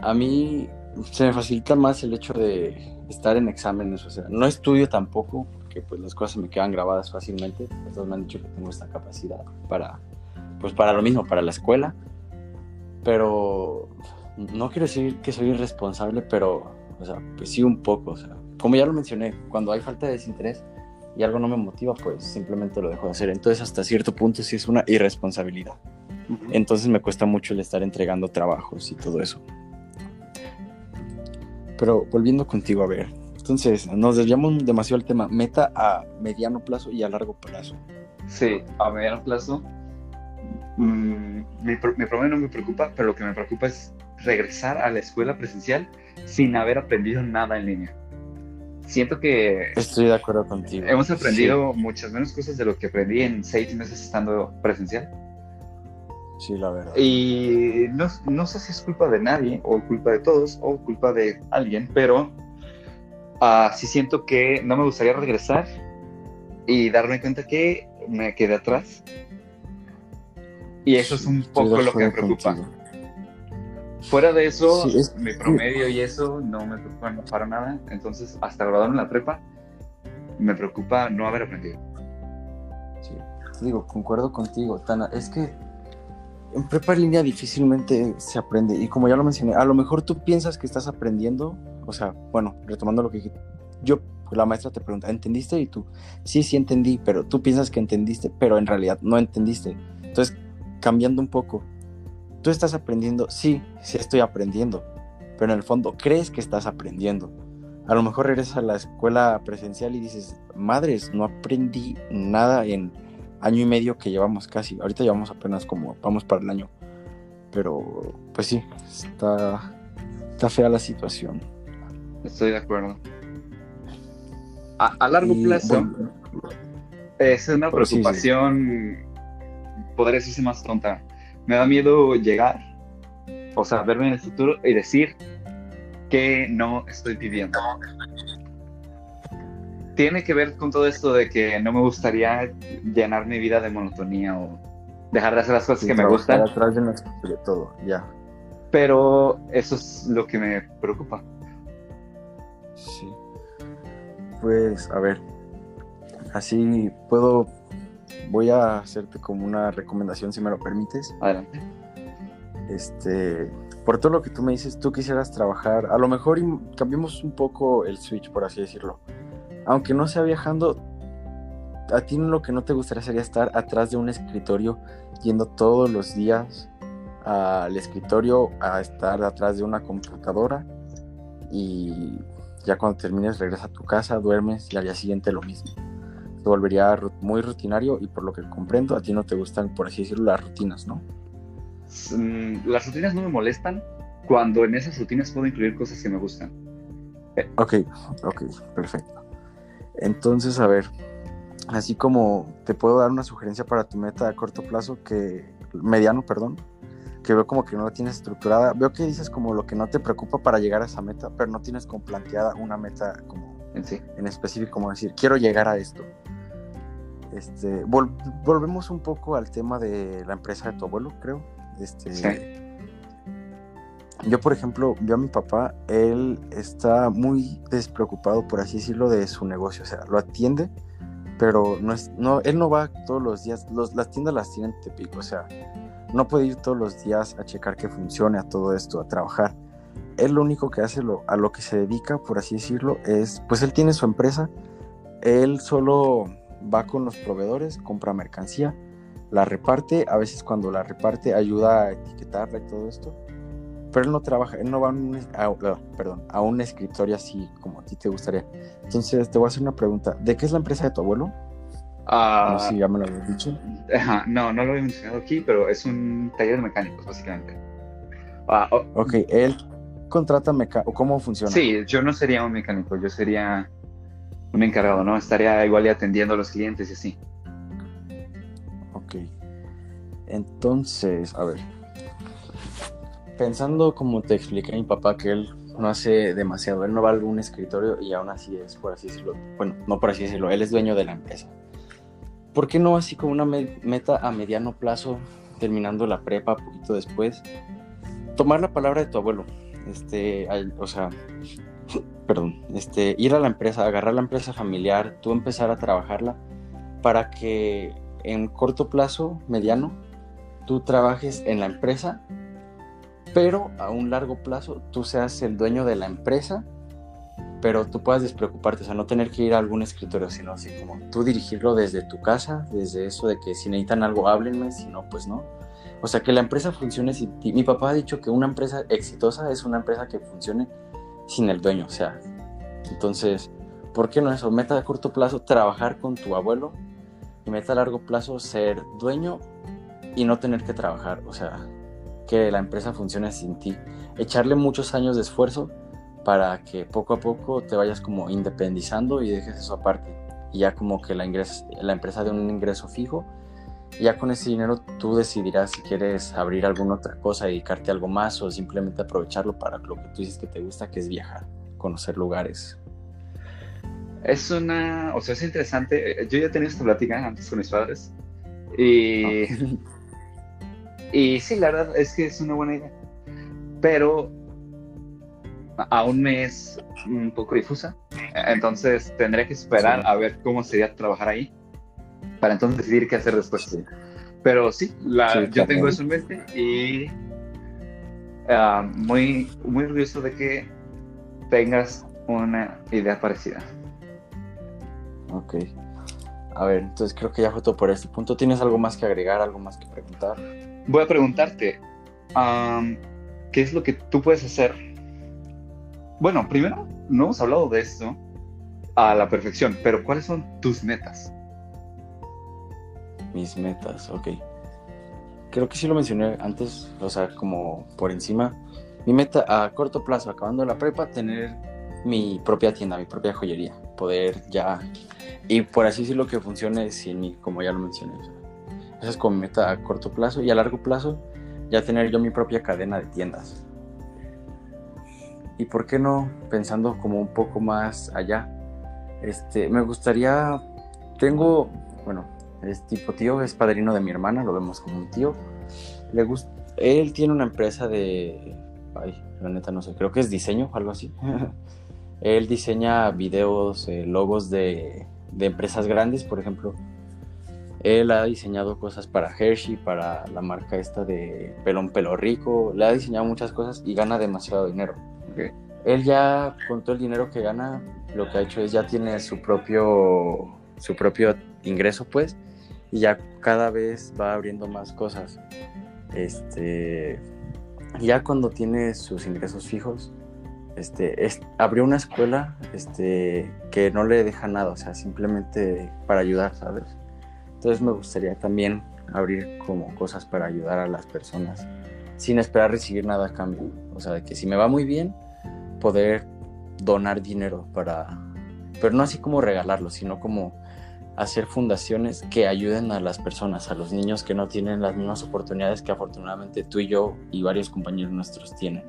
a mí se me facilita más el hecho de estar en exámenes. O sea, no estudio tampoco, porque pues las cosas me quedan grabadas fácilmente. Todos me han dicho que tengo esta capacidad para, pues para lo mismo, para la escuela. Pero no quiero decir que soy irresponsable, pero, o sea, pues sí un poco. O sea, como ya lo mencioné, cuando hay falta de desinterés y algo no me motiva, pues simplemente lo dejo de hacer. Entonces, hasta cierto punto sí es una irresponsabilidad. Entonces me cuesta mucho el estar entregando trabajos y todo eso. Pero volviendo contigo a ver, entonces nos desviamos demasiado al tema meta a mediano plazo y a largo plazo. Sí, a mediano plazo. mm, mi, mi promedio no me preocupa, pero lo que me preocupa es regresar a la escuela presencial sin haber aprendido nada en línea. Siento que Estoy de acuerdo contigo. hemos aprendido muchas menos cosas de lo que aprendí en seis meses estando presencial. Sí, la verdad. Y no, no sé si es culpa de nadie, o culpa de todos, o culpa de alguien, pero ah, sí siento que no me gustaría regresar y darme cuenta que me quedé atrás. Y eso es un poco lo que me preocupa. contigo. Fuera de eso, Sí, es- mi promedio y eso no me preocupa para nada. Entonces, hasta graduarme en la prepa, me preocupa no haber aprendido. Sí, te digo, concuerdo contigo, Tana. Es que en prepa en línea difícilmente se aprende. Y como ya lo mencioné, a lo mejor tú piensas que estás aprendiendo. O sea, bueno, retomando lo que dije, yo, la maestra te pregunta, ¿entendiste? Y tú, sí, sí entendí, pero tú piensas que entendiste, pero en realidad no entendiste. Entonces, cambiando un poco, tú estás aprendiendo, sí, sí estoy aprendiendo, pero en el fondo crees que estás aprendiendo. A lo mejor regresas a la escuela presencial y dices, madres, no aprendí nada en año y medio que llevamos casi. Ahorita llevamos apenas como, vamos para el año. Pero, pues sí, está, está fea la situación. Estoy de acuerdo. A, a largo Y, plazo, bueno, es una Pues sí, sí. preocupación, podría decirse más tonta. Me da miedo llegar, o sea, verme en el futuro y decir que no estoy viviendo. Tiene que ver con todo esto de que no me gustaría llenar mi vida de monotonía o dejar de hacer las cosas que me gustan, atrás de, nuestro- de todo, ya. pero eso es lo que me preocupa. Sí. Pues, a ver, así puedo, voy a hacerte como una recomendación, si me lo permites. Adelante. Este, por todo lo que tú me dices, tú quisieras trabajar, a lo mejor cambiemos un poco el switch, por así decirlo. Aunque no sea viajando, a ti lo que no te gustaría sería estar atrás de un escritorio yendo todos los días al escritorio a estar atrás de una computadora y ya cuando termines regresas a tu casa, duermes y al día siguiente lo mismo. Se volvería muy rutinario y por lo que comprendo a ti no te gustan, por así decirlo, las rutinas, ¿no? Mm, las rutinas no me molestan cuando en esas rutinas puedo incluir cosas que me gustan. Ok, ok, perfecto. Entonces, a ver, así como te puedo dar una sugerencia para tu meta a corto plazo, que mediano, perdón, que veo como que no la tienes estructurada. Veo que dices como lo que no te preocupa para llegar a esa meta, pero no tienes como planteada una meta como en, sí. en específico, como decir, quiero llegar a esto. Este, volvemos un poco al tema de la empresa de tu abuelo, creo. Este, sí. Yo, por ejemplo, veo a mi papá, él está muy despreocupado, por así decirlo, de su negocio. O sea, lo atiende, pero no es, no, él no va todos los días. Los, las tiendas las tienen Tepico, o sea, no puede ir todos los días a checar que funcione a todo esto, a trabajar. Él lo único que hace, lo, a lo que se dedica, por así decirlo, es, pues él tiene su empresa, él solo va con los proveedores, compra mercancía, la reparte, a veces cuando la reparte ayuda a etiquetarla y todo esto, pero él no trabaja, él no va a un, a, perdón, a un escritorio así como a ti te gustaría. Entonces te voy a hacer una pregunta, ¿de qué es la empresa de tu abuelo? Ah, no sé si ya me lo habías dicho. no, no lo he mencionado aquí, pero es un taller de mecánicos, básicamente. Ah, ok, él contrata mecánicos, ¿cómo funciona? Sí, yo no sería un mecánico, yo sería un encargado, ¿no? Estaría igual y atendiendo a los clientes y así. Ok. Entonces, a ver. Pensando como te expliqué a mi papá que él no hace demasiado, él no va a algún escritorio y aún así es, por así decirlo, bueno, no por así decirlo, él es dueño de la empresa. ¿por qué no así como una meta a mediano plazo, terminando la prepa, poquito después? Tomar la palabra de tu abuelo, este, o sea, perdón, este, ir a la empresa, agarrar la empresa familiar, tú empezar a trabajarla para que en corto plazo, mediano, tú trabajes en la empresa, pero a un largo plazo tú seas el dueño de la empresa pero tú puedas despreocuparte, o sea, no tener que ir a algún escritorio, sino así como tú dirigirlo desde tu casa, desde eso de que si necesitan algo, háblenme, si no, pues no. O sea, que la empresa funcione ti. Mi papá ha dicho que una empresa exitosa es una empresa que funcione sin el dueño, o sea. Entonces, ¿por qué no eso? Meta a corto plazo, trabajar con tu abuelo y meta a largo plazo, ser dueño y no tener que trabajar, o sea, que la empresa funcione sin ti. Echarle muchos años de esfuerzo para que poco a poco te vayas como independizando y dejes eso aparte. Y ya como que la, la empresa de un ingreso fijo, ya con ese dinero tú decidirás si quieres abrir alguna otra cosa, dedicarte a algo más o simplemente aprovecharlo para lo que tú dices que te gusta, que es viajar, conocer lugares. Es una, o sea, es interesante. Yo ya he tenido esta plática antes con mis padres. Y, y sí, la verdad es que es una buena idea. Pero aún me es un poco difusa. Entonces tendré que esperar a ver cómo sería trabajar ahí para entonces decidir qué hacer después. Pero sí, la, yo tengo eso en mente y ah, muy, muy orgulloso de que tengas una idea parecida. Ok. A ver, entonces creo que ya fue todo por este punto. ¿Tienes algo más que agregar, algo más que preguntar? Voy a preguntarte, ¿qué es lo que tú puedes hacer bueno, primero, no hemos hablado de esto a la perfección, pero ¿cuáles son tus metas? Mis metas, ok. Creo que sí lo mencioné antes, o sea, como por encima. Mi meta a corto plazo, acabando la prepa, tener mi propia tienda, mi propia joyería. Poder ya, y por así decirlo, que funcione sin mí, como ya lo mencioné. esa es como mi meta a corto plazo. Y a largo plazo, ya tener yo mi propia cadena de tiendas y por qué no pensando como un poco más allá. Este, me gustaría, tengo, bueno, es tipo tío, es padrino de mi hermana, lo vemos como un tío. Le gusta, él tiene una empresa de, ay, la neta no sé, creo que es diseño, algo así. él diseña videos, eh, logos de, de empresas grandes, por ejemplo. Él ha diseñado cosas para Hershey, para la marca esta de Pelón Pelo Rico. Le ha diseñado muchas cosas y gana demasiado dinero. Él ya con todo el dinero que gana, lo que ha hecho es ya tiene su propio su propio ingreso, pues, y ya cada vez va abriendo más cosas. Este, ya cuando tiene sus ingresos fijos, este, abrió una escuela este, que no le deja nada, o sea, simplemente para ayudar, ¿sabes? Entonces me gustaría también abrir como cosas para ayudar a las personas sin esperar recibir nada a cambio. O sea, de que si me va muy bien, poder donar dinero para, pero no así como regalarlo, sino como hacer fundaciones que ayuden a las personas, a los niños que no tienen las mismas oportunidades que afortunadamente tú y yo y varios compañeros nuestros tienen.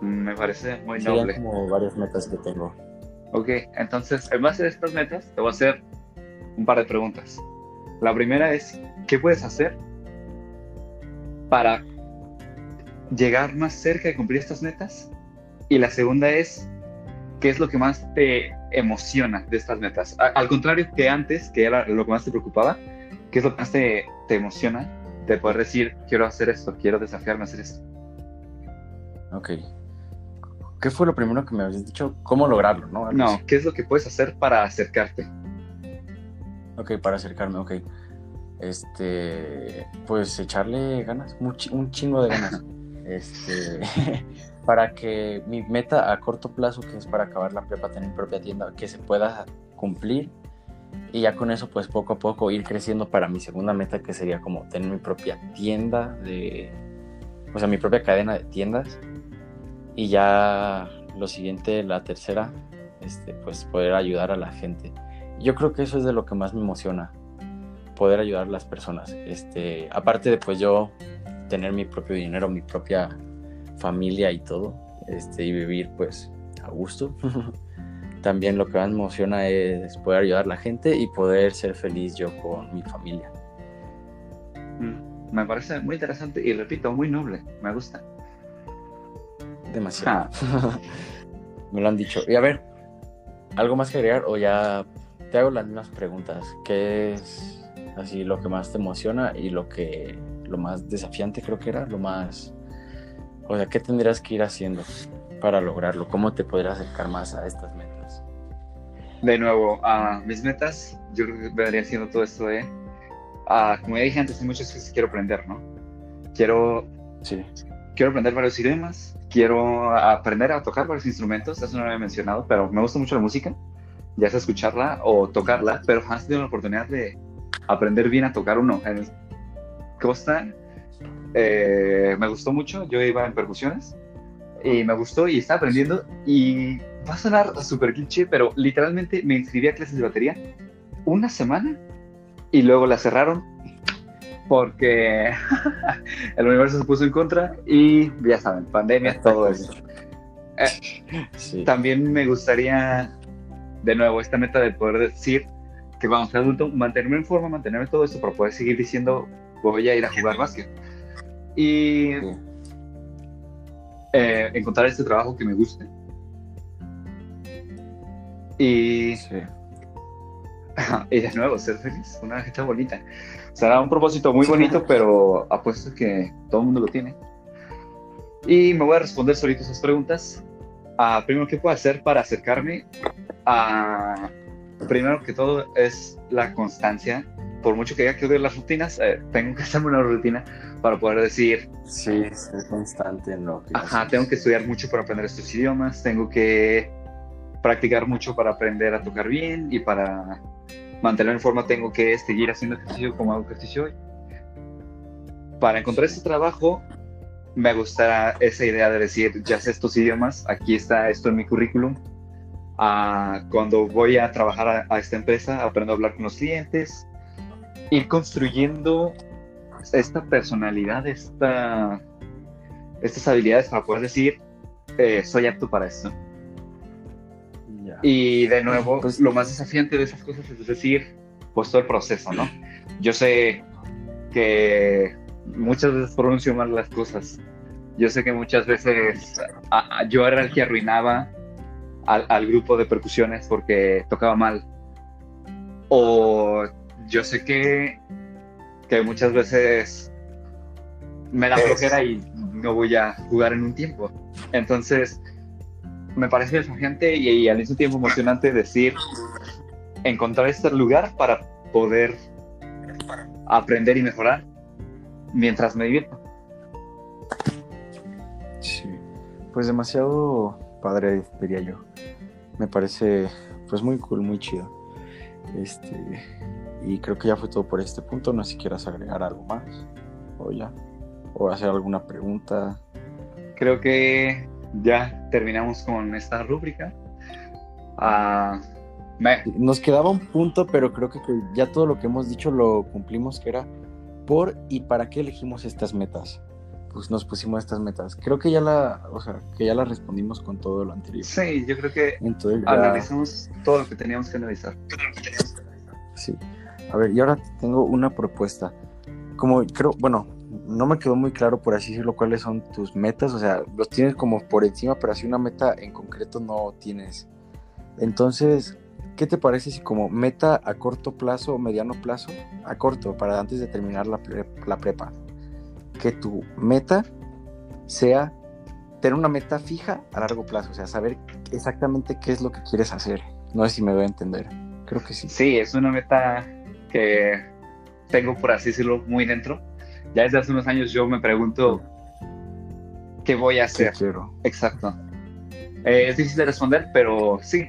Me parece muy Serían noble. como varias metas que tengo. Ok, entonces, en base a estas metas, te voy a hacer un par de preguntas. La primera es, ¿qué puedes hacer para llegar más cerca de cumplir estas metas? Y la segunda es, ¿qué es lo que más te emociona de estas metas? al contrario que antes, que era lo que más te preocupaba, ¿qué es lo que más te, te emociona de poder decir, quiero hacer esto, quiero desafiarme a hacer esto? Ok. ¿Qué fue lo primero que me habías dicho? ¿Cómo lograrlo, no? No, ¿qué es lo que puedes hacer para acercarte? Ok, para acercarme, ok. Este, pues echarle ganas, un, chingo de ganas. este, para que mi meta a corto plazo, que es para acabar la prepa, tener propia tienda, que se pueda cumplir. Y ya con eso, pues poco a poco ir creciendo para mi segunda meta, que sería como tener mi propia tienda de, o sea, mi propia cadena de tiendas y ya lo siguiente, la tercera, este, pues poder ayudar a la gente. Yo creo que eso es de lo que más me emociona, poder ayudar a las personas. Este, aparte de pues yo tener mi propio dinero, mi propia familia y todo, este, y vivir pues a gusto. También lo que más me emociona es poder ayudar a la gente y poder ser feliz yo con mi familia. Mm, me parece muy interesante y repito, muy noble, me gusta demasiado. Ah. Me lo han dicho. Y a ver, ¿algo más que agregar? O ya te hago las mismas preguntas. ¿Qué es así lo que más te emociona y lo que lo más desafiante creo que era? Lo más. O sea, ¿qué tendrías que ir haciendo para lograrlo? ¿Cómo te podrías acercar más a estas metas? De nuevo, a mis metas, yo creo que vendría haciendo todo esto de. como ya dije antes, hay muchas cosas que quiero aprender, ¿no? Quiero. Sí. Quiero aprender varios idiomas, quiero aprender a tocar varios instrumentos, eso no lo había mencionado, pero me gusta mucho la música, ya sea escucharla o tocarla, pero jamás he tenido la oportunidad de aprender bien a tocar uno. En Costa eh, me gustó mucho, yo iba en percusiones y me gustó y estaba aprendiendo y va a sonar súper cliché, pero literalmente me inscribí a clases de batería una semana y luego la cerraron porque el universo se puso en contra y ya saben, pandemia, todo eso. Eh, también me gustaría, de nuevo, esta meta de poder decir que vamos, ser adulto, mantenerme en forma, mantenerme todo esto para poder seguir diciendo voy a ir a jugar básquet. Y eh, encontrar este trabajo que me guste. Y, y de nuevo, ser feliz, una fecha bonita. Será un propósito muy bonito, pero apuesto que todo el mundo lo tiene. Y me voy a responder solito esas preguntas. Ah, primero, ¿qué puedo hacer para acercarme? a primero que todo es la constancia. Por mucho que haya que ver las rutinas, eh, tengo que hacerme una rutina para poder decir... Sí, ser constante en lo que... Ajá, tengo que estudiar mucho para aprender estos idiomas, tengo que practicar mucho para aprender a tocar bien y para mantener en forma tengo que seguir haciendo ejercicio como hago ejercicio hoy. Para encontrar ese trabajo, me gusta esa idea de decir, ya sé estos idiomas, aquí está esto en mi currículum. Ah, cuando voy a trabajar a, esta empresa, aprendo a hablar con los clientes, ir construyendo esta personalidad, esta, estas habilidades para poder decir, eh, soy apto para esto. Y de nuevo, pues, lo más desafiante de esas cosas es decir, pues todo el proceso, ¿no? Yo sé que muchas veces pronuncio mal las cosas. Yo sé que muchas veces yo era el que arruinaba al, grupo de percusiones porque tocaba mal. O yo sé que, que muchas veces me da flojera y no voy a jugar en un tiempo. Entonces, me parece desafiante y, al mismo tiempo emocionante decir, encontrar este lugar para poder aprender y mejorar mientras me divierto. Sí, pues demasiado padre, diría yo. Me parece pues muy cool, muy chido. Este, y creo que ya fue todo por este punto. No sé si quieras agregar algo más o ya, o hacer alguna pregunta. Creo que ya terminamos con esta rúbrica. Ah, Nos quedaba un punto, pero creo que ya todo lo que hemos dicho lo cumplimos, que era por y para qué elegimos estas metas. Pues nos pusimos estas metas. Creo que ya la, o sea, que ya la respondimos con todo lo anterior. Sí, yo creo que analizamos todo lo que teníamos que analizar. Sí. A ver, y ahora tengo una propuesta. Como creo, bueno, no me quedó muy claro, por así decirlo, cuáles son tus metas. O sea, los tienes como por encima, pero así una meta en concreto no tienes. Entonces, ¿qué te parece si como meta a corto plazo o mediano plazo, a corto, para antes de terminar la, la prepa, que tu meta sea tener una meta fija a largo plazo, o sea, saber exactamente qué es lo que quieres hacer. No sé si me voy a entender. Creo que sí. Sí, es una meta que tengo, por así decirlo, muy dentro ya desde hace unos años yo me pregunto qué voy a hacer. Exacto. Eh, es difícil de responder, pero sí,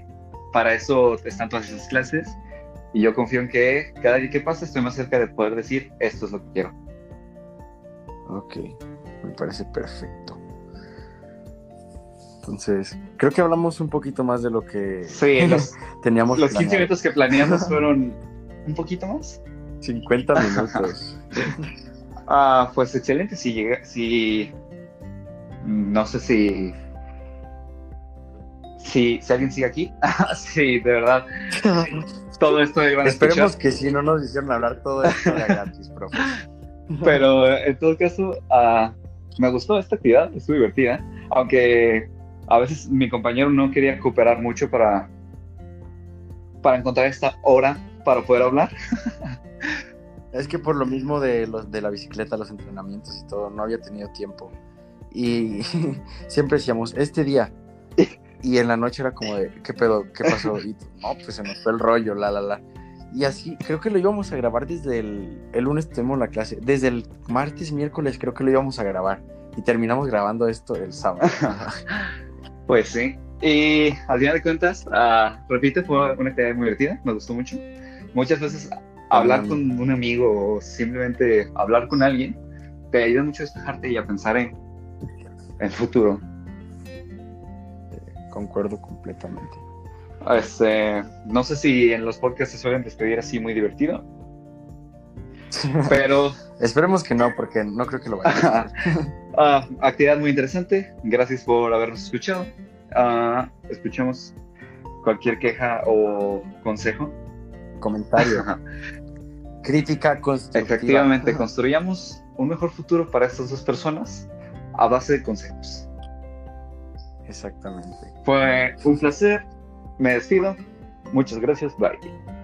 para eso están todas esas clases y yo confío en que cada día que pasa estoy más cerca de poder decir esto es lo que quiero. Ok, me parece perfecto. Entonces, creo que hablamos un poquito más de lo que sí, teníamos. Los 15 minutos que planeamos fueron un poquito más. 50 minutos. Ah, pues excelente. Si llega, si no sé si si, si alguien sigue aquí, sí, de verdad. todo esto iban a Esperemos que si no nos hicieron hablar todo esto de gratis, profe. Pero en todo caso, uh, me gustó esta actividad, estuvo divertida, aunque a veces mi compañero no quería cooperar mucho para, para encontrar esta hora para poder hablar. Es que por lo mismo de, los, de la bicicleta, los entrenamientos y todo, no había tenido tiempo. Y siempre decíamos, este día. Y en la noche era como de, ¿qué pedo? ¿Qué pasó? Y no, pues se nos fue el rollo, la, la, la. Y así, creo que lo íbamos a grabar desde el, el lunes tuvimos la clase. Desde el martes, miércoles, creo que lo íbamos a grabar. Y terminamos grabando esto el sábado. pues sí. Y al final de cuentas, uh, repite, fue una actividad muy divertida, me gustó mucho. Muchas veces hablar con un amigo o simplemente hablar con alguien te ayuda mucho a despejarte y a pensar en el futuro. concuerdo completamente. Este, no sé si en los podcasts se suelen despedir así muy divertido. Pero. Esperemos que no, porque no creo que lo vaya a hacer. Ah, actividad muy interesante. Gracias por habernos escuchado. Uh, escuchemos cualquier queja o consejo comentario. Crítica constructiva. Efectivamente, construyamos un mejor futuro para estas dos personas a base de consejos. Exactamente. Fue un placer. Me despido. Muchas gracias. Bye.